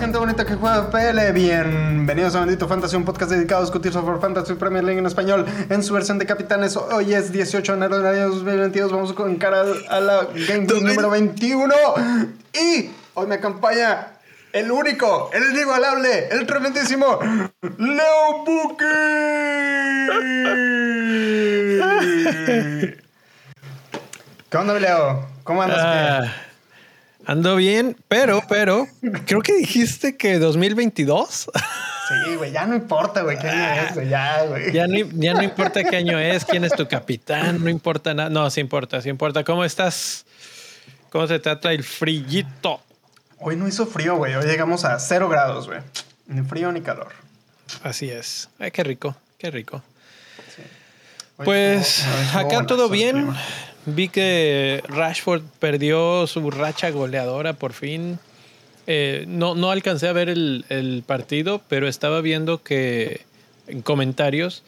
gente bonita que juega PL, bienvenidos a Bendito Fantasy, un podcast dedicado a discutir sobre Fantasy Premier League en español en su versión de capitanes. Hoy es 18 de enero del año 2022, vamos con cara a la Game número 21 y hoy me acompaña el único, el inigualable, el tremendísimo Leo Buki. ¿Qué onda, Leo? ¿Cómo andas? Ah, ando bien, pero, pero, creo que dijiste que 2022. Sí, güey, ya no importa, güey, qué año es, güey, ya, güey. Ya no, ya no importa qué año es, quién es tu capitán, no importa nada. No, sí importa, sí importa. ¿Cómo estás? ¿Cómo se trata el frillito? Hoy no hizo frío, güey. Hoy llegamos a cero grados, güey. Ni frío ni calor. Así es. Ay, qué rico, qué rico. Pues estuvo- acá todo bien. Vi que Rashford perdió su racha goleadora por fin. Eh, no, no alcancé a ver el, el partido, pero estaba viendo que en comentarios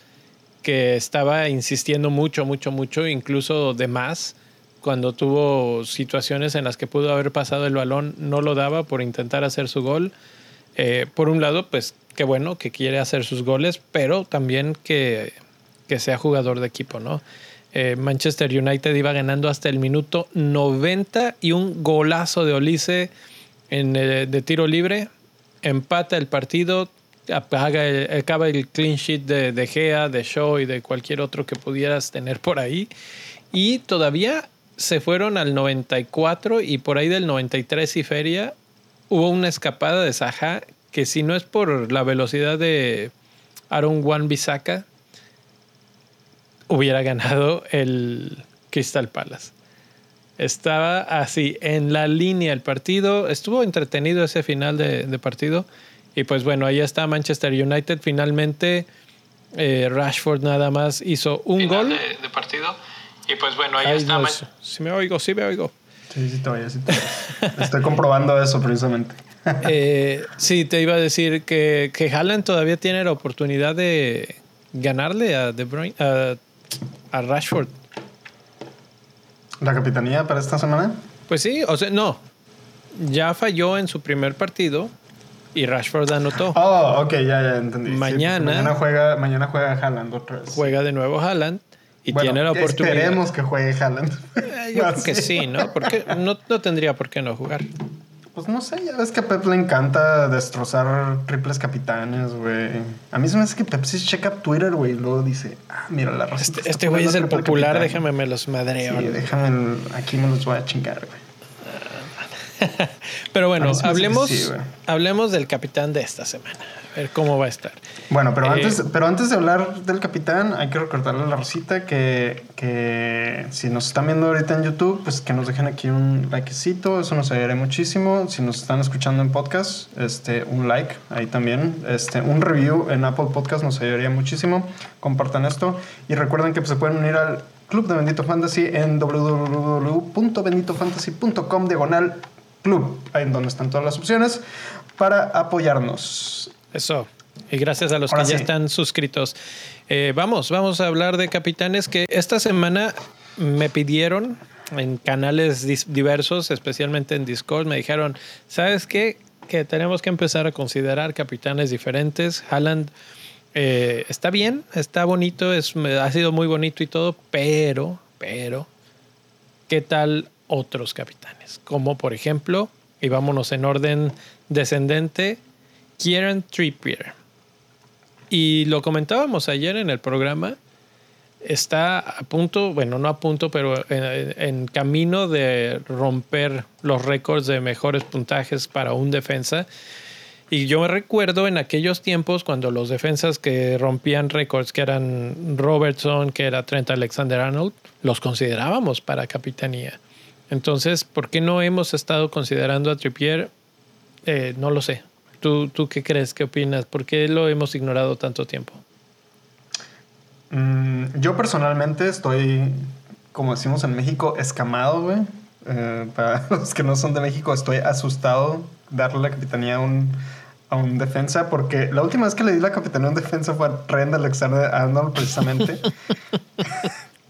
que estaba insistiendo mucho, mucho, mucho, incluso de más. Cuando tuvo situaciones en las que pudo haber pasado el balón, no lo daba por intentar hacer su gol. Eh, por un lado, pues qué bueno que quiere hacer sus goles, pero también que, que sea jugador de equipo, ¿no? Eh, Manchester United iba ganando hasta el minuto 90 y un golazo de Olise en, eh, de tiro libre. Empata el partido, apaga el- acaba el clean sheet de, de Gea, de Shaw y de cualquier otro que pudieras tener por ahí. Y todavía se fueron al 94 y por ahí del 93 y feria hubo una escapada de Saha que si no es por la velocidad de Aaron Wan Bissaka hubiera ganado el Crystal Palace. Estaba así en la línea el partido. Estuvo entretenido ese final de, de partido. Y pues bueno, ahí está Manchester United. Finalmente eh, Rashford nada más hizo un gol. De. Y pues bueno, ahí está Man- Si me oigo, sí me oigo. Sí, sí te voy, sí te voy. Estoy comprobando eso precisamente. Eh, sí, te iba a decir que, que Haaland todavía tiene la oportunidad de ganarle a De Bruyne, a, a Rashford. ¿La capitanía para esta semana? Pues sí, o sea, no. Ya falló en su primer partido y Rashford anotó. Oh, ok, ya, ya entendí. Sí, mañana juega, mañana juega Haaland otra vez. Juega de nuevo Haaland y Bueno, tiene la oportunidad. Esperemos que juegue Haaland. Eh, Yo creo que sí, ¿no? Porque no, no tendría por qué no jugar. Pues no sé, ya ves que a Pep le encanta destrozar triples capitanes, güey. A mí se me hace que Pep sí checa Twitter, güey, y luego dice, ah, mira, la raza Este, este güey es el popular, capitán". déjame me los madreo. Sí, déjame, aquí me los voy a chingar, güey. Pero bueno, hablemos, sí, hablemos del capitán de esta semana. A ver cómo va a estar. Bueno, pero, Eh, antes, pero antes de hablar del capitán, hay que recordarle a la Rosita que, que si nos están viendo ahorita en YouTube, pues que nos dejen aquí un likecito, eso nos ayudaría muchísimo. Si nos están escuchando en podcast, este, un like ahí también. Este, un review en Apple Podcast nos ayudaría muchísimo. Compartan esto y recuerden que pues, se pueden unir al Club de Bendito Fantasy en www.benditofantasy.com diagonal club, ahí en donde están todas las opciones para apoyarnos. Eso. Y gracias a los Ahora que ya están suscritos. Eh, vamos, vamos a hablar de capitanes que esta semana me pidieron en canales diversos, especialmente en Discord, me dijeron, ¿sabes qué? Que tenemos que empezar a considerar capitanes diferentes. Haaland eh, está bien, está bonito, es, ha sido muy bonito y todo, pero, pero, ¿qué tal otros capitanes? Como por ejemplo, y vámonos en orden descendente, Kieran Trippier. Y lo comentábamos ayer en el programa. Está a punto, bueno, no a punto, pero en, en camino de romper los récords de mejores puntajes para un defensa. Y yo me recuerdo en aquellos tiempos cuando los defensas que rompían récords, que eran Robertson, que era Trent Alexander Arnold, los considerábamos para capitanía. Entonces, ¿por qué no hemos estado considerando a Trippier? Eh, no lo sé. ¿Tú, ¿Tú qué crees? ¿Qué opinas? ¿Por qué lo hemos ignorado tanto tiempo? Mm, yo personalmente estoy, como decimos en México, escamado, güey. Eh, para los que no son de México, estoy asustado darle la capitanía a un, a un defensa, porque la última vez que le di la capitanía a un defensa fue a Trent Alexander Arnold, precisamente.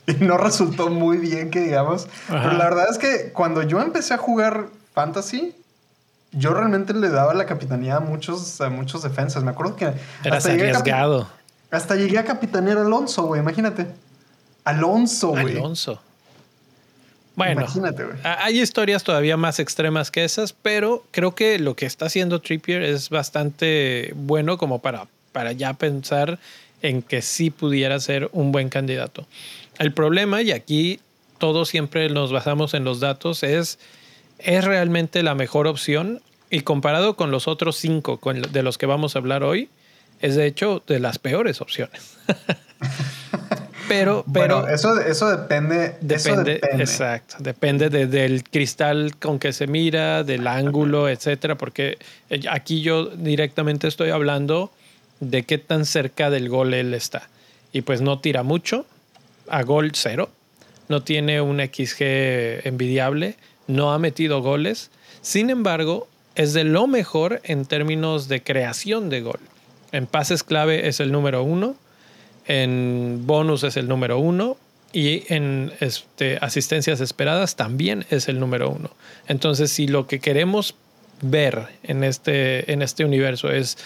y no resultó muy bien, que digamos. Pero la verdad es que cuando yo empecé a jugar fantasy, yo realmente le daba la capitanía a muchos, a muchos defensas. Me acuerdo que. Eras arriesgado. hasta llegué a capitanear a Alonso, güey, imagínate. Alonso, güey. Alonso. Bueno, hay historias todavía más extremas que esas, pero creo que lo que está haciendo Trippier es bastante bueno como para, para ya pensar en que sí pudiera ser un buen candidato. El problema, y aquí todos siempre nos basamos en los datos, es, ¿es realmente la mejor opción? Y comparado con los otros cinco de los que vamos a hablar hoy, es de hecho de las peores opciones. pero, pero eso, eso depende. Depende, exacto. Depende del cristal con que se mira, del ángulo, etcétera. Porque eh, aquí yo directamente estoy hablando de qué tan cerca del gol él está. Y pues no tira mucho, a gol cero. No tiene un XG envidiable, no ha metido goles. Sin embargo, es de lo mejor en términos de creación de gol. En pases clave es el número uno en bonus es el número uno y en este, asistencias esperadas también es el número uno. Entonces, si lo que queremos ver en este, en este universo es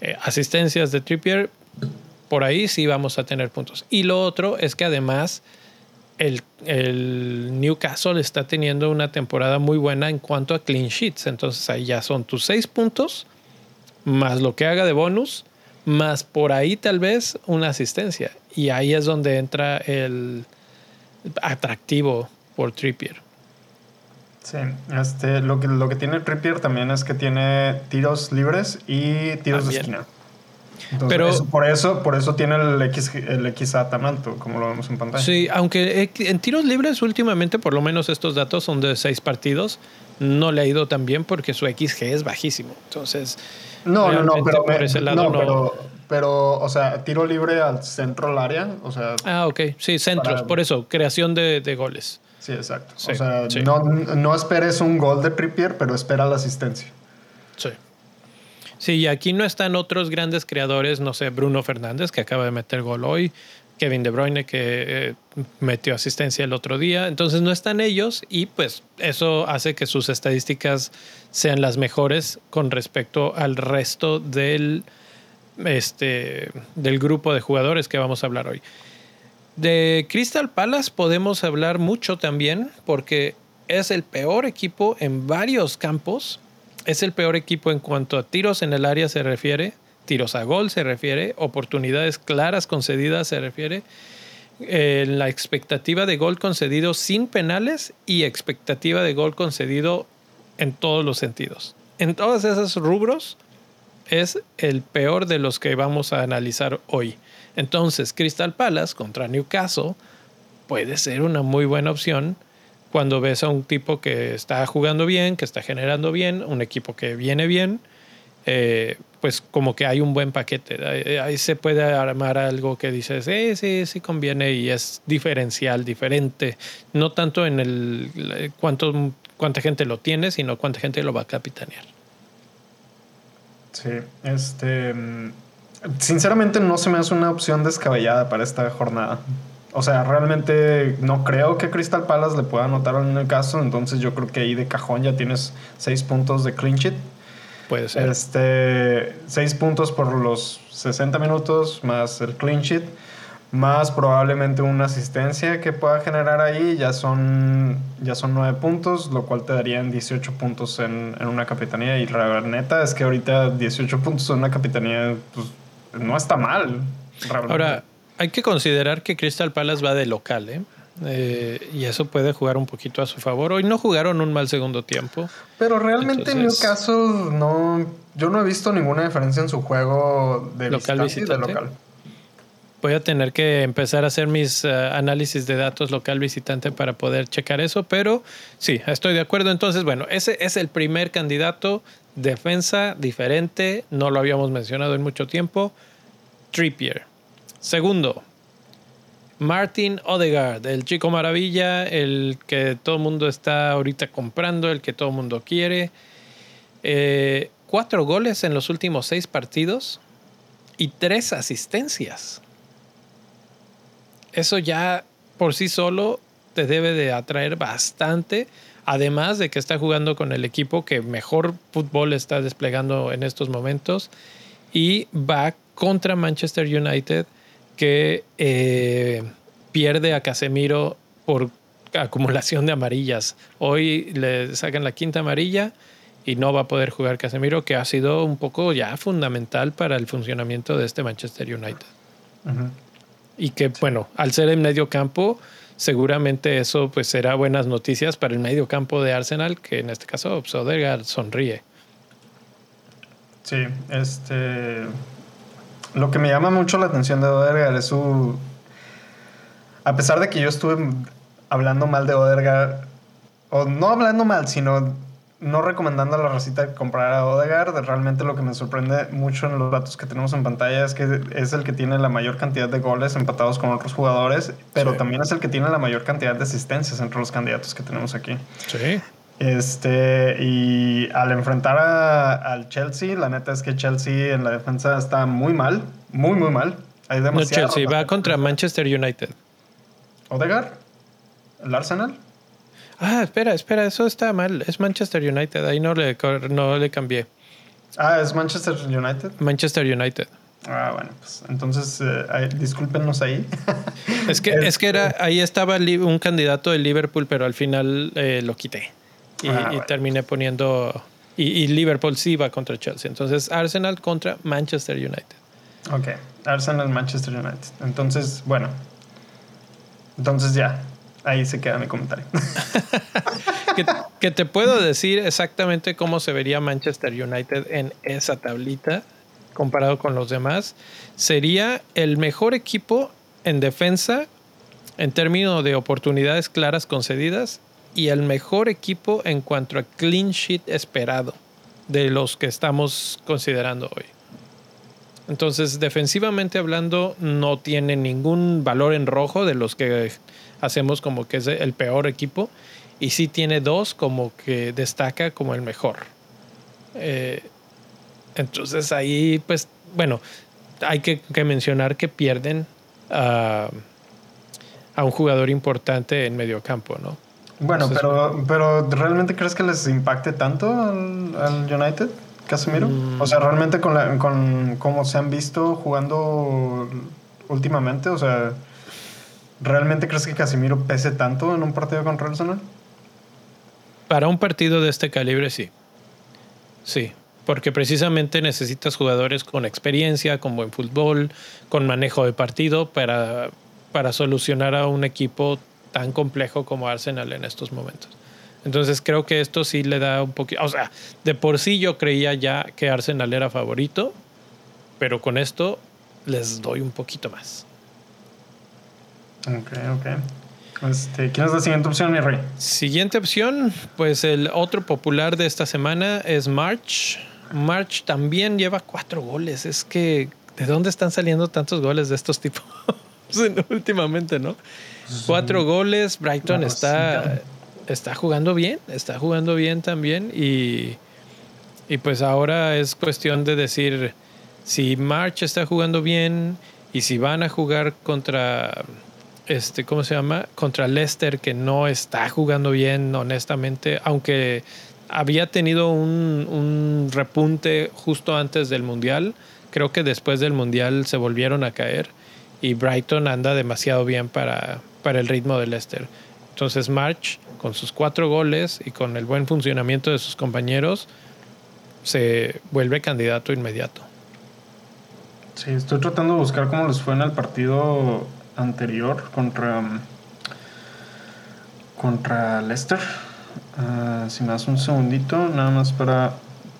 eh, asistencias de Trippier, por ahí sí vamos a tener puntos. Y lo otro es que además el, el, Newcastle está teniendo una temporada muy buena en cuanto a clean sheets. Entonces ahí ya son tus seis puntos, más lo que haga de bonus, más por ahí tal vez una asistencia. Y ahí es donde entra el atractivo por Trippier. Sí, este, lo, que, lo que tiene Trippier también es que tiene tiros libres y tiros de esquina. Pero, por, eso, por eso tiene el, X, el XA tan alto, como lo vemos en pantalla. Sí, aunque en tiros libres últimamente, por lo menos estos datos son de seis partidos, no le ha ido tan bien porque su XG es bajísimo. Entonces, no, no, no, pero, no, Pero, pero, o sea, tiro libre al centro del área, o sea... Ah, ok, sí, centros, por eso, creación de, de goles. Sí, exacto. o sea, no, no esperes un gol de Trippier, pero espera la asistencia. Sí. Y aquí no están otros grandes creadores, no sé, Bruno Fernández, que acaba de meter gol hoy, Kevin De Bruyne, que eh, metió asistencia el otro día. Entonces no están ellos y pues eso hace que sus estadísticas sean las mejores con respecto al resto del, este, del grupo de jugadores que vamos a hablar hoy. De Crystal Palace podemos hablar mucho también porque es el peor equipo en varios campos es el peor equipo en cuanto a tiros en el área se refiere, tiros a gol se refiere, oportunidades claras concedidas se refiere, eh, la expectativa de gol concedido sin penales y expectativa de gol concedido en todos los sentidos. En todos esos rubros es el peor de los que vamos a analizar hoy. Entonces, Crystal Palace contra Newcastle puede ser una muy buena opción cuando ves a un tipo que está jugando bien, que está generando bien, un equipo que viene bien, eh, pues como que hay un buen paquete. Ahí, se puede armar algo que dices, sí, sí, sí conviene y es diferencial, diferente. No tanto en el cuánto, cuánta gente lo tiene, sino cuánta gente lo va a capitanear. Sí, este. Sinceramente no se me hace una opción descabellada para esta jornada. O sea, realmente no creo que Crystal Palace le pueda anotar en el caso. Entonces yo creo que ahí de cajón ya tienes seis puntos de clean sheet. Puede ser. Este, seis puntos por los 60 minutos más el clean sheet. Más probablemente una asistencia que pueda generar ahí. Ya son, ya son nueve puntos, lo cual te darían 18 puntos en, en una capitanía. Y la neta es que ahorita 18 puntos en una capitanía pues, no está mal. Ahora, hay que considerar que Crystal Palace va de local, ¿eh? ¿eh? y eso puede jugar un poquito a su favor. Hoy no jugaron un mal segundo tiempo. Pero realmente en Newcastle no. Yo no he visto ninguna diferencia en su juego de local visitante. local. Voy a tener que empezar a hacer mis eh, análisis de datos local visitante para poder checar eso, pero sí, estoy de acuerdo. Entonces, bueno, ese es el primer candidato. Defensa diferente, no lo habíamos mencionado en mucho tiempo. Trippier. Segundo, Martin Odegaard, el chico maravilla, el que todo el mundo está ahorita comprando, el que todo el mundo quiere. Eh, cuatro goles en los últimos seis partidos y tres asistencias. Eso ya por sí solo te debe de atraer bastante, además de que está jugando con el equipo que mejor fútbol está desplegando en estos momentos y va contra Manchester United que eh, pierde a Casemiro por acumulación de amarillas. Hoy le sacan la quinta amarilla y no va a poder jugar Casemiro, que ha sido un poco ya fundamental para el funcionamiento de este Manchester United. Y que, bueno, al ser en medio campo, seguramente eso pues será buenas noticias para el medio campo de Arsenal, que en este caso Odegaard sonríe. Sí, este... Lo que me llama mucho la atención de Odegaard es su... A pesar de que yo estuve hablando mal de Odegaard, o no hablando mal, sino no recomendando a la recita comprar a Odegaard. Realmente lo que me sorprende mucho en los datos que tenemos en pantalla es que es el que tiene la mayor cantidad de goles empatados con otros jugadores, pero también es el que tiene la mayor cantidad de asistencias entre los candidatos que tenemos aquí. Sí. Este, y al enfrentar al Chelsea, la neta es que Chelsea en la defensa está muy mal, muy, muy mal. Hay no, Chelsea va contra Manchester United. ¿Odegaard? ¿El Arsenal? Ah, espera, espera, eso está mal. Es Manchester United. Ahí no le, no le cambié. Ah, es Manchester United. Manchester United. Ah, bueno, pues entonces eh, discúlpenos ahí. es que, es que era, ahí estaba un candidato de Liverpool, pero al final eh, lo quité. Y, ah, terminé poniendo. Y, Liverpool sí va contra Chelsea. Entonces Arsenal contra Manchester United. Ok, Arsenal, Manchester United. Entonces, bueno. Entonces ya, Ahí se queda mi comentario. que, te puedo decir exactamente cómo se vería Manchester United en esa tablita comparado con los demás. Sería el mejor equipo en defensa en términos de oportunidades claras concedidas y el mejor equipo en cuanto a clean sheet esperado de los que estamos considerando hoy. Entonces, defensivamente hablando, no tiene ningún valor en rojo de los que hacemos como que es el peor equipo y sí tiene dos como que destaca como el mejor. Eh, entonces ahí, pues, bueno, hay que, mencionar que pierden a, un jugador importante en medio campo, ¿no? Bueno, pero, pero ¿realmente crees que les impacte tanto al, United, Casemiro? Mm. O sea, ¿realmente con, la, con cómo se han visto jugando últimamente? O sea... ¿Realmente crees que Casimiro pese tanto en un partido contra el Arsenal? Para un partido de este calibre, sí. Sí, porque precisamente necesitas jugadores con experiencia, con buen fútbol, con manejo de partido para, para solucionar a un equipo tan complejo como Arsenal en estos momentos. Entonces creo que esto sí le da un poquito, o sea, de por sí yo creía ya que Arsenal era favorito, pero con esto les doy un poquito más. Ok, ok. Este, ¿Quién es la siguiente opción, mi rey? Siguiente opción, pues el otro popular de esta semana es March. March también lleva cuatro goles. Es que, ¿de dónde están saliendo tantos goles de estos tipos? Últimamente, ¿no? Cuatro goles. Brighton está, está jugando bien, está jugando bien también. Y, y pues ahora es cuestión de decir si March está jugando bien y si van a jugar contra este, ¿cómo se llama? Contra Leicester, que no está jugando bien, honestamente, aunque había tenido un, repunte justo antes del Mundial. Creo que después del Mundial se volvieron a caer y Brighton anda demasiado bien para, para el ritmo de Leicester. Entonces March, con sus cuatro goles y con el buen funcionamiento de sus compañeros, se vuelve candidato inmediato. Sí, estoy tratando de buscar cómo les fue en el partido anterior contra contra Leicester. Ah, si me un segundito, nada más para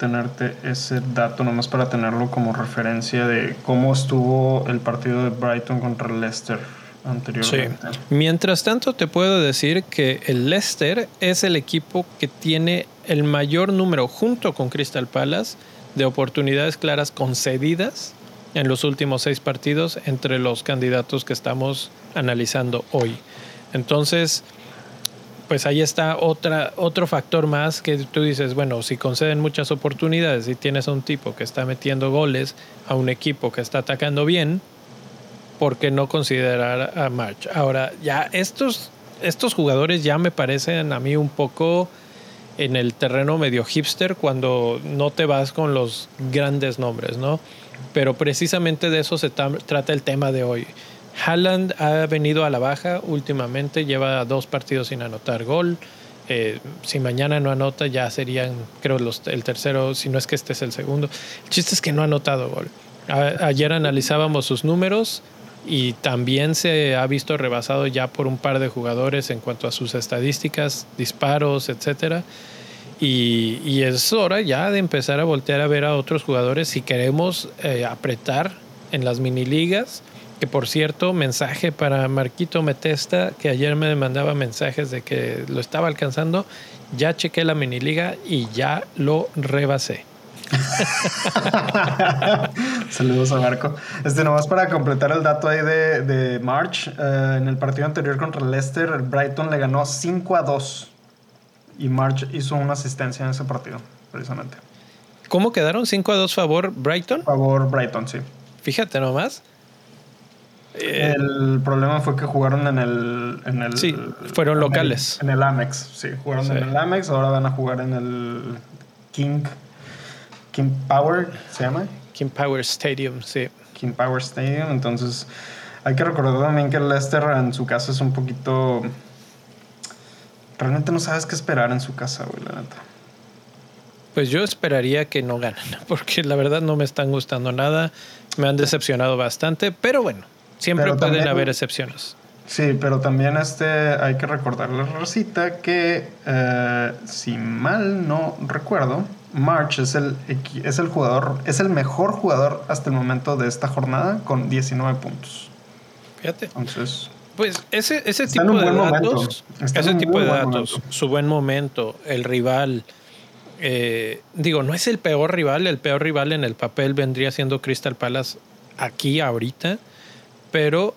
tenerte ese dato, nada más para tenerlo como referencia de cómo estuvo el partido de Brighton contra Leicester anteriormente. Mientras tanto, te puedo decir que el Leicester es el equipo que tiene el mayor número, junto con Crystal Palace, de oportunidades claras concedidas en los últimos seis partidos entre los candidatos que estamos analizando hoy. Entonces, pues ahí está otra, otro factor más que tú dices, bueno, si conceden muchas oportunidades y tienes a un tipo que está metiendo goles a un equipo que está atacando bien, ¿por qué no considerar a March? Ahora, ya estos, estos jugadores ya me parecen a mí un poco en el terreno medio hipster cuando no te vas con los grandes nombres, ¿no? Pero precisamente de eso se trata el tema de hoy. Haaland ha venido a la baja últimamente, lleva dos partidos sin anotar gol. Eh, si mañana no anota, ya serían, creo, los, el tercero, si no es que este es el segundo. El chiste es que no ha anotado gol. ayer analizábamos sus números y también se ha visto rebasado ya por un par de jugadores en cuanto a sus estadísticas, disparos, etcétera. Y, y, es hora ya de empezar a voltear a ver a otros jugadores si queremos eh, apretar en las mini ligas que por cierto, mensaje para Marquito Metesta, que ayer me mandaba mensajes de que lo estaba alcanzando. Ya chequé la mini liga y ya lo rebasé. Saludos a Marco. Este, nomás para completar el dato ahí de, de March, eh, en el partido anterior contra Leicester, el Brighton le ganó 5 a 2 y March hizo una asistencia en ese partido, precisamente. ¿Cómo quedaron? ¿5 a 2 favor Brighton? Favor Brighton, sí. Fíjate nomás. El problema fue que jugaron en el. En el sí, fueron locales. en el Amex, sí. Jugaron en el Amex, ahora van a jugar en el King. King Power, ¿se llama? King Power Stadium, sí. King Power Stadium. Entonces, hay que recordar también que el Leicester en su casa es un poquito. Realmente no sabes qué esperar en su casa, güey, la neta. Pues yo esperaría que no ganen, porque la verdad no me están gustando nada. Me han decepcionado bastante, pero bueno, Siempre pueden haber excepciones. Sí, pero también este, hay que recordarle a Rosita que, eh, si mal no recuerdo, March es el, es el jugador, es el mejor jugador hasta el momento de esta jornada con 19 puntos. Fíjate. Entonces. Pues ese, ese tipo de datos, ese tipo de datos, su buen momento, el rival, eh, digo, no es el peor rival, el peor rival en el papel vendría siendo Crystal Palace aquí ahorita pero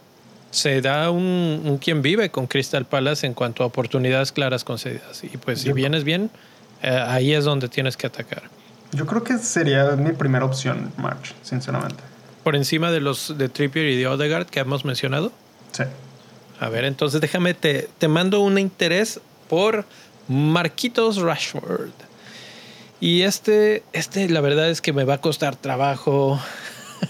se da un, quien vive con Crystal Palace en cuanto a oportunidades claras concedidas. Y pues si vienes bien, eh, ahí es donde tienes que atacar. Yo creo que sería mi primera opción, March, sinceramente. Por encima de los de Trippier y de Odegaard que hemos mencionado. Sí. A ver, entonces déjame, te, te mando un interés por Marquitos Rashford. Y este, este, la verdad es que me va a costar trabajo.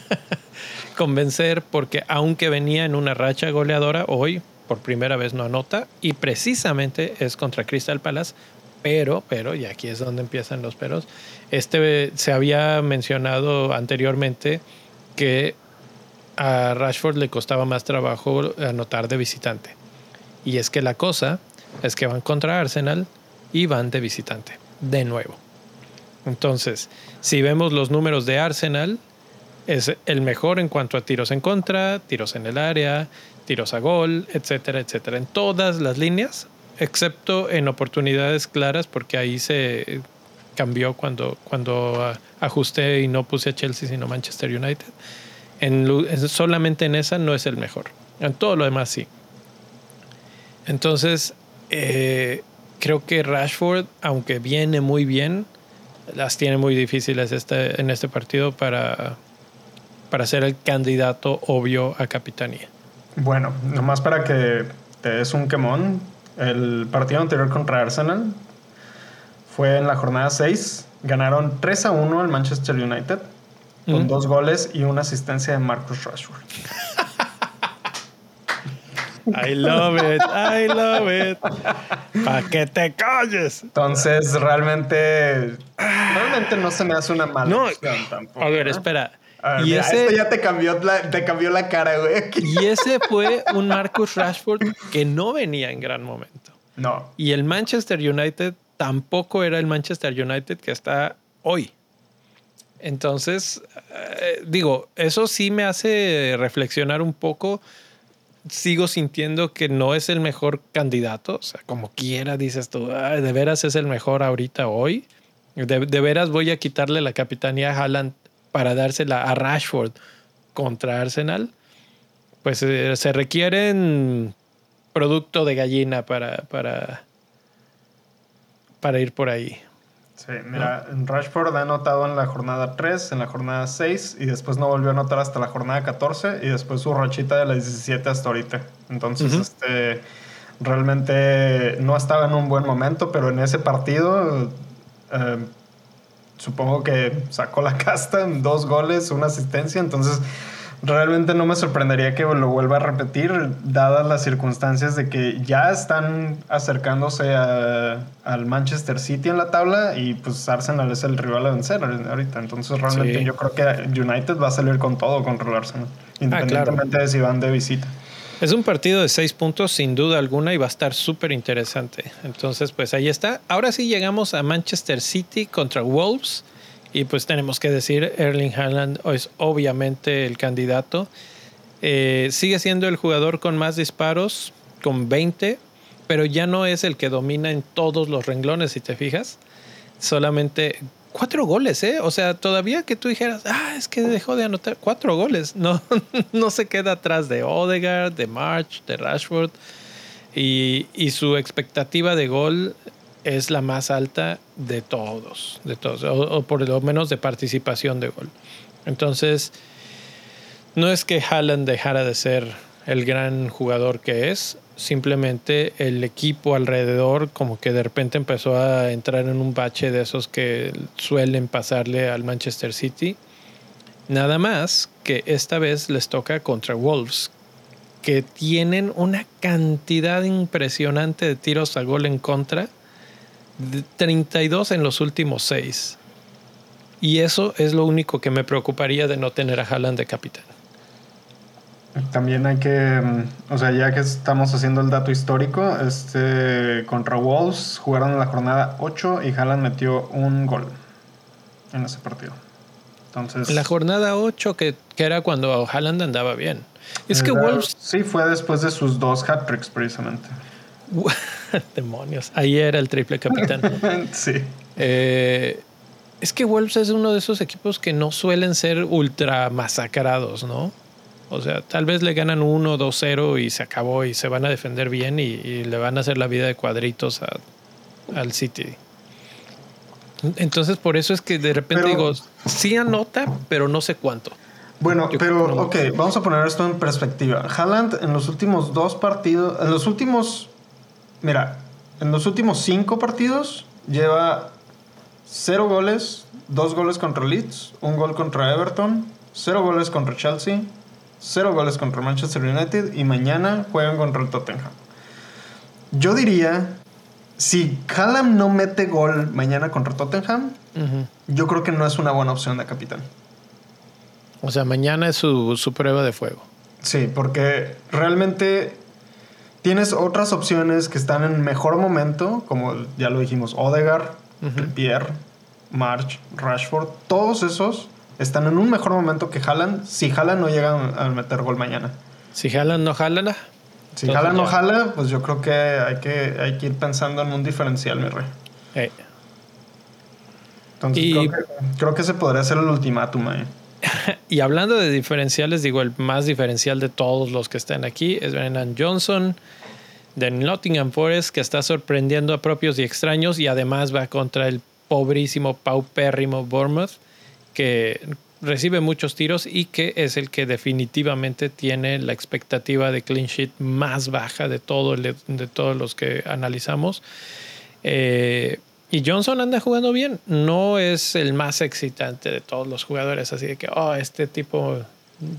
convencer porque aunque venía en una racha goleadora, hoy por primera vez no anota y precisamente es contra Crystal Palace, pero, pero, y aquí es donde empiezan los peros, este se había mencionado anteriormente que a Rashford le costaba más trabajo anotar de visitante. Y es que la cosa es que van contra Arsenal y van de visitante, de nuevo. Entonces, si vemos los números de Arsenal, es el mejor en cuanto a tiros en contra, tiros en el área, tiros a gol, etcétera, etcétera. En todas las líneas, excepto en oportunidades claras, porque ahí se cambió cuando, cuando ajusté y no puse a Chelsea sino Manchester United. En, solamente en esa no es el mejor. En todo lo demás sí. Entonces, eh, creo que Rashford, aunque viene muy bien, las tiene muy difíciles este, en este partido para, para ser el candidato obvio a capitanía. Bueno, nomás para que te des un quemón, el partido anterior contra Arsenal fue en la jornada 6. Ganaron 3 a 1 al Manchester United con dos goles y una asistencia de Marcus Rashford. I love it, I love it. Para que te calles. Entonces, realmente, realmente no se me hace una mala no, opción tampoco. A ver, espera y ese, esto ya te cambió, la, te cambió la cara, güey. Y ese fue un Marcus Rashford que no venía en gran momento. No. Y el Manchester United tampoco era el Manchester United que está hoy. Entonces, eh, digo, eso sí me hace reflexionar un poco. Sigo sintiendo que no es el mejor candidato. O sea, como quiera, dices tú, de veras es el mejor ahorita hoy. De, de, veras voy a quitarle la capitanía a Haaland para dársela a Rashford contra Arsenal, pues eh, se requieren producto de gallina para, para, para ir por ahí. Sí, mira, Rashford ha anotado en la jornada 3, en la jornada 6 y después no volvió a anotar hasta la jornada 14 y después su rachita de la 17 hasta ahorita. Entonces, este realmente no estaba en un buen momento, pero en ese partido eh, supongo que sacó la casta, dos goles, una asistencia, entonces realmente no me sorprendería que lo vuelva a repetir, dadas las circunstancias de que ya están acercándose al Manchester City en la tabla y pues Arsenal es el rival a vencer ahorita. Entonces realmente yo creo que United va a salir con todo contra el Arsenal, ah, independientemente de si van de visita. Es un partido de seis puntos sin duda alguna y va a estar súper interesante. Entonces pues ahí está. Ahora sí llegamos a Manchester City contra Wolves. Y pues tenemos que decir, Erling Haaland es obviamente el candidato. Eh, sigue siendo el jugador con más disparos, con 20, pero ya no es el que domina en todos los renglones, si te fijas. Solamente cuatro goles, ¿eh? O sea, todavía que tú dijeras, ah, es que dejó de anotar cuatro goles. No, no se queda atrás de Odegaard, de March, de Rashford. Y, y su expectativa de gol es la más alta de todos, de todos, o, por lo menos de participación de gol. Entonces, no es que Haaland dejara de ser el gran jugador que es, simplemente el equipo alrededor como que de repente empezó a entrar en un bache de esos que suelen pasarle al Manchester City. Nada más que esta vez les toca contra Wolves, que tienen una cantidad impresionante de tiros a gol en contra 32 en los últimos 6. Y eso es lo único que me preocuparía de no tener a Haaland de capitán. También hay que, mm, o sea, ya que estamos haciendo el dato histórico, este, contra Wolves jugaron en la jornada 8 y Haaland metió un gol en ese partido. Entonces, la jornada 8, que, era cuando Haaland andaba bien. Es que Wolves... Sí, fue después de sus dos hat-tricks precisamente. Demonios. Ahí era el triple capitán. sí. Eh, es que Wolves es uno de esos equipos que no suelen ser ultra masacrados, ¿no? O sea, tal vez le ganan 1, 2, 0 y se acabó y se van a defender bien y, le van a hacer la vida de cuadritos al City. Entonces, por eso es que de repente digo, sí anota, pero no sé cuánto. Bueno, pero, ok, vamos a poner esto en perspectiva. Haaland en los últimos dos partidos, en los últimos Mira, en los últimos cinco partidos lleva cero goles, dos goles contra Leeds, un gol contra Everton, cero goles contra Chelsea, cero goles contra Manchester United y mañana juegan contra el Tottenham. Yo diría, si Callum no mete gol mañana contra Tottenham, yo creo que no es una buena opción de capitán. O sea, mañana es su, su prueba de fuego. Sí, porque realmente Tienes otras opciones que están en mejor momento, como ya lo dijimos, Odegaard, Pierre, March, Rashford, todos esos están en un mejor momento que Haaland si Haaland no llega a meter gol mañana. Si Haaland no jala. Si Haaland no jala, pues yo creo que hay que, hay que ir pensando en un diferencial, mi rey. Entonces creo, que, creo, que, ese podría ser el ultimátum ahí. y hablando de diferenciales, digo, el más diferencial de todos los que están aquí es Brennan Johnson de Nottingham Forest, que está sorprendiendo a propios y extraños y además va contra el pobrísimo, paupérrimo Bournemouth, que recibe muchos tiros y que es el que definitivamente tiene la expectativa de clean sheet más baja de, todo, de todos los que analizamos. Eh, y Johnson anda jugando bien. No es el más excitante de todos los jugadores. Así de que, oh, este tipo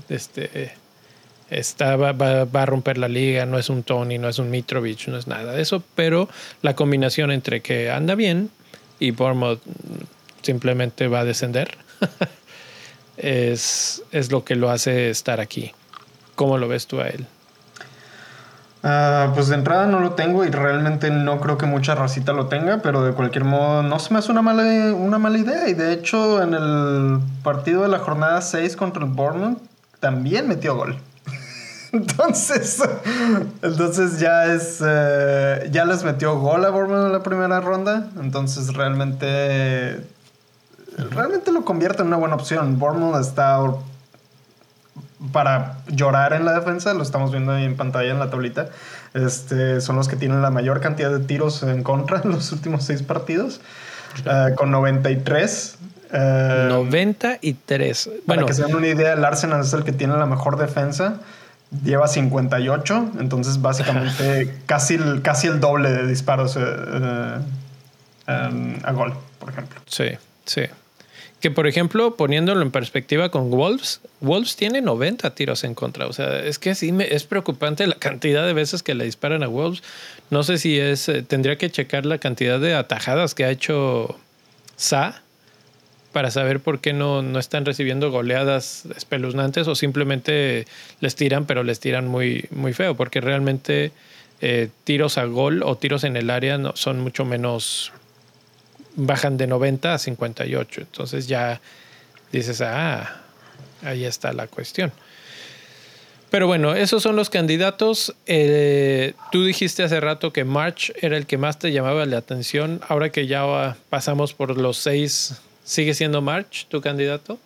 este, está, va, a romper la liga. No es un Tony, no es un Mitrovic, no es nada de eso. Pero la combinación entre que anda bien y Bournemouth simplemente va a descender es, es lo que lo hace estar aquí. ¿Cómo lo ves tú a él? Ah, pues de entrada no lo tengo y realmente no creo que mucha racita lo tenga, pero de cualquier modo no se me hace una mala, una mala idea. Y de hecho, en el partido de la jornada 6 contra el Bournemouth también metió gol. entonces, entonces ya es. Eh, ya les metió gol a Bournemouth en la primera ronda. Entonces realmente. Realmente lo convierte en una buena opción. Bournemouth está para llorar en la defensa, lo estamos viendo ahí en pantalla en la tablita, este, son los que tienen la mayor cantidad de tiros en contra en los últimos seis partidos, uh, con 93. Uh, 93. Para bueno, que se den una idea, el Arsenal es el que tiene la mejor defensa. Lleva 58, entonces básicamente casi el, casi el doble de disparos uh, a gol, por ejemplo. Sí, sí. Que por ejemplo, poniéndolo en perspectiva con Wolves, Wolves tiene 90 tiros en contra. O sea, es que sí me, es preocupante la cantidad de veces que le disparan a Wolves. No sé si es, eh, tendría que checar la cantidad de atajadas que ha hecho Sa para saber por qué no, no están recibiendo goleadas espeluznantes o simplemente les tiran, pero les tiran muy, muy feo, porque realmente eh, tiros a gol o tiros en el área no, son mucho menos bajan de 90 a 58. Entonces ya dices, ah, ahí está la cuestión. Pero bueno, esos son los candidatos. Eh, tú dijiste hace rato que March era el que más te llamaba la atención. Ahora que ya pasamos por los seis, ¿sigue siendo March tu candidato?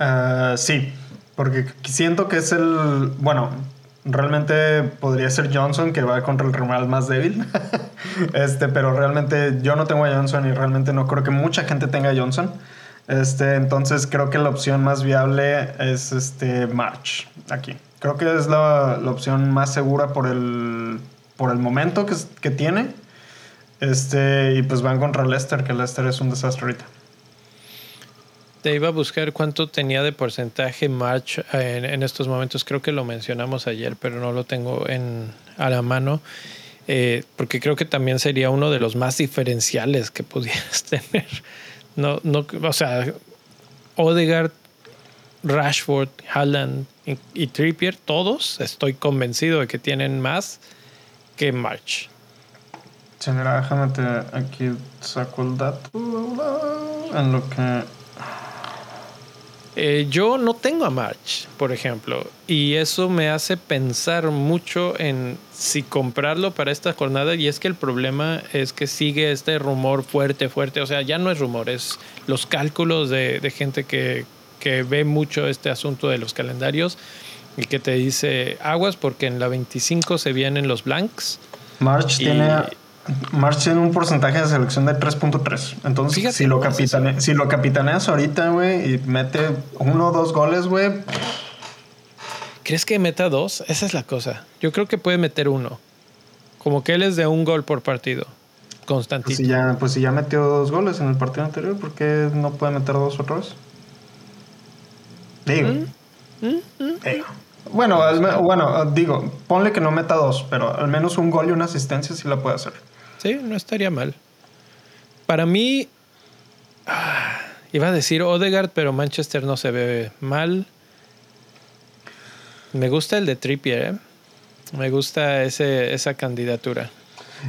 Uh, sí, porque siento que es el, bueno, Realmente podría ser Johnson, que va contra el rival más débil. este, pero realmente yo no tengo a Johnson y realmente no creo que mucha gente tenga a Johnson. Este, entonces creo que la opción más viable es este March aquí. Creo que es la, opción más segura por el, por el momento que, que tiene. Este, y pues van contra Leicester, que Leicester es un desastre ahorita. Te iba a buscar cuánto tenía de porcentaje March en, en, estos momentos. Creo que lo mencionamos ayer, pero no lo tengo en, a la mano. Eh, porque creo que también sería uno de los más diferenciales que pudieras tener. No, no, o sea, Odegaard, Rashford, Haaland y, y Trippier, todos estoy convencido de que tienen más que March. Sí, déjame aquí saco el dato en lo que eh, yo no tengo a March, por ejemplo, y eso me hace pensar mucho en si comprarlo para esta jornada. Y es que el problema es que sigue este rumor fuerte, fuerte. O sea, ya no es rumor, es los cálculos de, de gente que, que ve mucho este asunto de los calendarios y que te dice aguas porque en la 25 se vienen los blanks. March y, tiene March tiene un porcentaje de selección de 3.3. Entonces, Fíjate, si, lo capitane, si lo capitaneas ahorita, güey, y mete uno o dos goles, güey. ¿Crees que meta dos? Esa es la cosa. Yo creo que puede meter uno. Como que él es de un gol por partido. Constantito. Pues si ya, pues si ya metió dos goles en el partido anterior, ¿por qué no puede meter dos otra vez? Digo. ¿Mm? ¿Mm? ¿Mm? Digo. Bueno, bueno, digo, ponle que no meta dos, pero al menos un gol y una asistencia sí la puede hacer. Sí, no estaría mal. Para mí, ah, iba a decir Odegaard, pero Manchester no se ve mal. Me gusta el de Trippier, ¿eh? Me gusta ese, esa candidatura.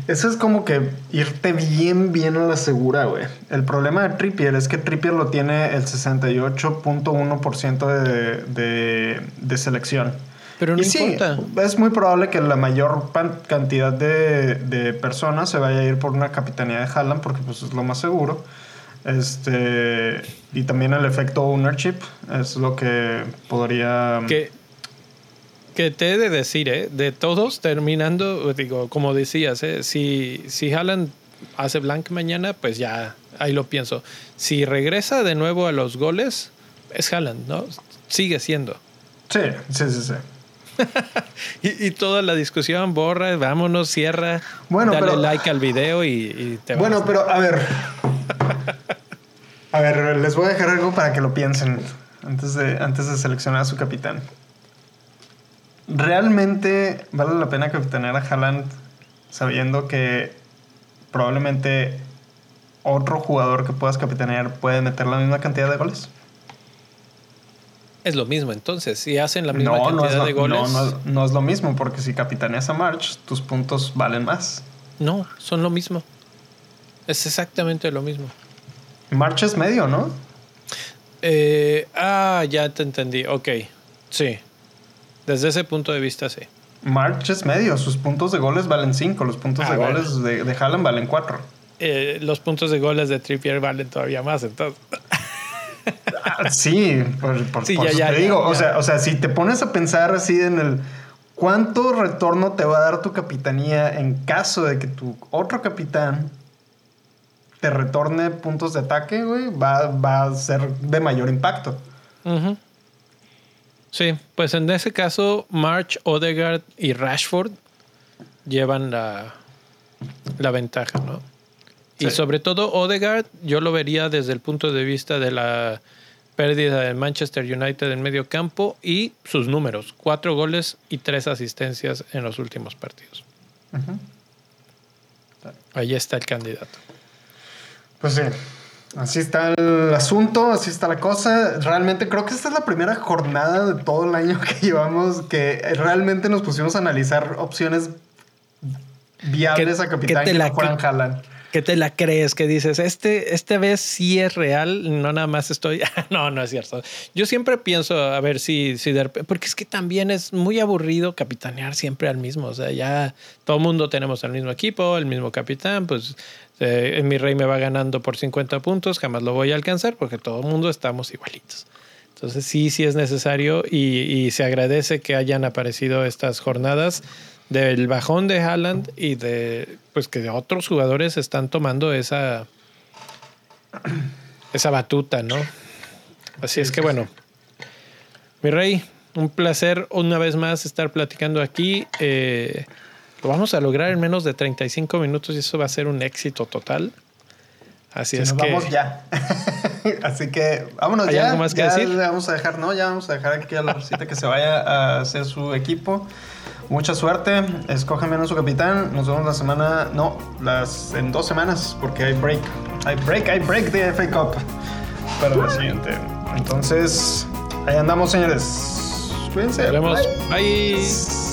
Eso es como que irte bien, bien a la segura, güey. El problema de Trippier es que Trippier lo tiene el 68.1% de, de, de selección. Pero no y importa. Sí, es muy probable que la mayor cantidad de, de, personas se vaya a ir por una capitanía de Haaland porque pues es lo más seguro. Este, y también el efecto ownership es lo que podría... Que, que te he de decir, ¿eh? de todos, terminando, digo, como decías, ¿eh? si, si Haaland hace blank mañana, pues ya ahí lo pienso. Si regresa de nuevo a los goles, es Haaland, ¿no? Sigue siendo. Sí, sí, sí, sí. y, y, toda la discusión, borra, vámonos, cierra, bueno, dale pero, like al video y, y te Bueno, vas. pero a ver. A ver, les voy a dejar algo para que lo piensen antes de, antes de seleccionar a su capitán. ¿Realmente vale la pena capitanear a Haaland sabiendo que probablemente otro jugador que puedas capitanear puede meter la misma cantidad de goles? Es lo mismo, entonces, si hacen la misma no, cantidad no es lo, de goles. No, no, no, es lo mismo, porque si capitaneas a March, tus puntos valen más. No, son lo mismo. Es exactamente lo mismo. March es medio, ¿no? Eh, ah, ya te entendí. Ok, sí. Desde ese punto de vista, sí. March es medio. Sus puntos de goles valen 5. Los puntos Ah, de goles de, de Haaland valen 4. Eh, los puntos de goles de Trippier valen todavía más, entonces. Sí, por, por, te digo. O, sea, o sea, si te pones a pensar así en el cuánto retorno te va a dar tu capitanía en caso de que tu otro capitán te retorne puntos de ataque, güey, va, va a ser de mayor impacto. Sí, pues en ese caso, March, Odegaard y Rashford llevan la, la ventaja, ¿no? Y sobre todo Odegaard, yo lo vería desde el punto de vista de la pérdida del Manchester United en medio campo y sus números, cuatro goles y tres asistencias en los últimos partidos. Ahí está el candidato. Pues sí, así está el asunto, así está la cosa. Realmente creo que esta es la primera jornada de todo el año que llevamos que realmente nos pusimos a analizar opciones viables a capitán que, Juan que te la crees, que dices, este, esta vez sí es real, no nada más estoy, no, no es cierto. Yo siempre pienso, a ver si, si porque es que también es muy aburrido capitanear siempre al mismo, o sea, ya todo mundo tenemos el mismo equipo, el mismo capitán, pues eh, mi rey me va ganando por 50 puntos, jamás lo voy a alcanzar porque todo el mundo estamos igualitos. Entonces sí, sí es necesario y, y se agradece que hayan aparecido estas jornadas del bajón de Haaland y de pues que otros jugadores están tomando esa esa batuta, ¿no? Así es que bueno, mi rey, un placer una vez más estar platicando aquí. Eh, lo vamos a lograr en menos de 35 minutos y eso va a ser un éxito total. Así es que. Vamos ya. Así que vámonos ¿Hay ya. Algo más que ya decir? vamos a dejar, ¿no? Ya vamos a dejar aquí a la Rosita que se vaya a hacer su equipo. Mucha suerte. Escojan bien a su capitán. Nos vemos la semana. No, las en dos semanas, porque hay break. Hay break, hay break de FA Cup. Para la siguiente. Entonces, ahí andamos, señores. Cuídense. Nos vemos. Bye.